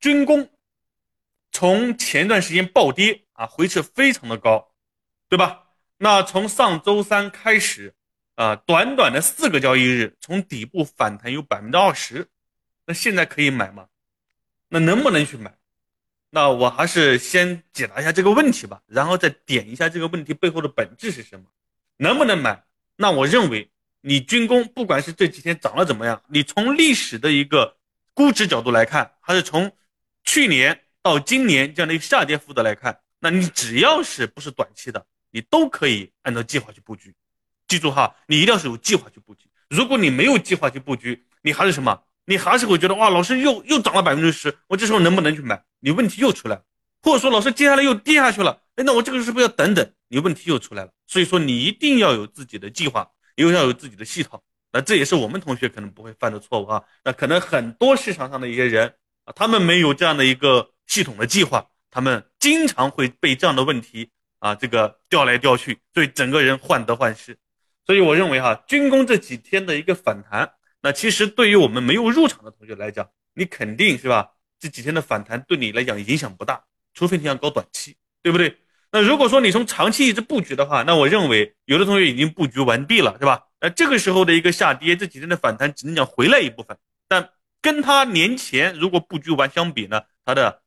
军工从前段时间暴跌啊，回撤非常的高，对吧？那从上周三开始，啊，短短的四个交易日，从底部反弹有百分之二十，那现在可以买吗？那能不能去买？那我还是先解答一下这个问题吧，然后再点一下这个问题背后的本质是什么？能不能买？那我认为，你军工不管是这几天涨了怎么样，你从历史的一个估值角度来看，还是从去年到今年这样的一个下跌幅度来看，那你只要是不是短期的，你都可以按照计划去布局。记住哈，你一定要是有计划去布局。如果你没有计划去布局，你还是什么？你还是会觉得哇，老师又又涨了百分之十，我这时候能不能去买？你问题又出来了。或者说老师接下来又跌下去了，哎，那我这个是不是要等等？你问题又出来了。所以说你一定要有自己的计划，又要有自己的系统。那这也是我们同学可能不会犯的错误啊。那可能很多市场上的一些人他们没有这样的一个系统的计划，他们经常会被这样的问题啊这个调来调去，所以整个人患得患失。所以我认为哈，军工这几天的一个反弹，那其实对于我们没有入场的同学来讲，你肯定是吧？这几天的反弹对你来讲影响不大，除非你想搞短期，对不对？那如果说你从长期一直布局的话，那我认为有的同学已经布局完毕了，是吧？那这个时候的一个下跌，这几天的反弹只能讲回来一部分，但跟他年前如果布局完相比呢，他的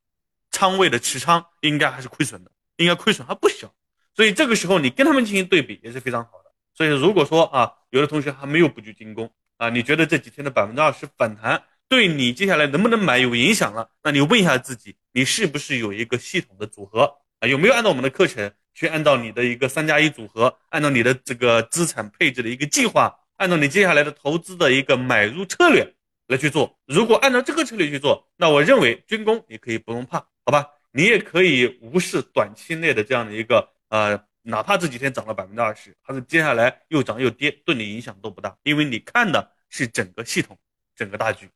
仓位的持仓应该还是亏损的，应该亏损还不小。所以这个时候你跟他们进行对比也是非常好的。所以如果说啊，有的同学还没有布局进攻啊，你觉得这几天的百分之二十反弹？对你接下来能不能买有影响了？那你问一下自己，你是不是有一个系统的组合啊？有没有按照我们的课程去按照你的一个三加一组合，按照你的这个资产配置的一个计划，按照你接下来的投资的一个买入策略来去做？如果按照这个策略去做，那我认为军工你可以不用怕，好吧？你也可以无视短期内的这样的一个呃，哪怕这几天涨了百分之二十，还是接下来又涨又跌，对你影响都不大，因为你看的是整个系统，整个大局。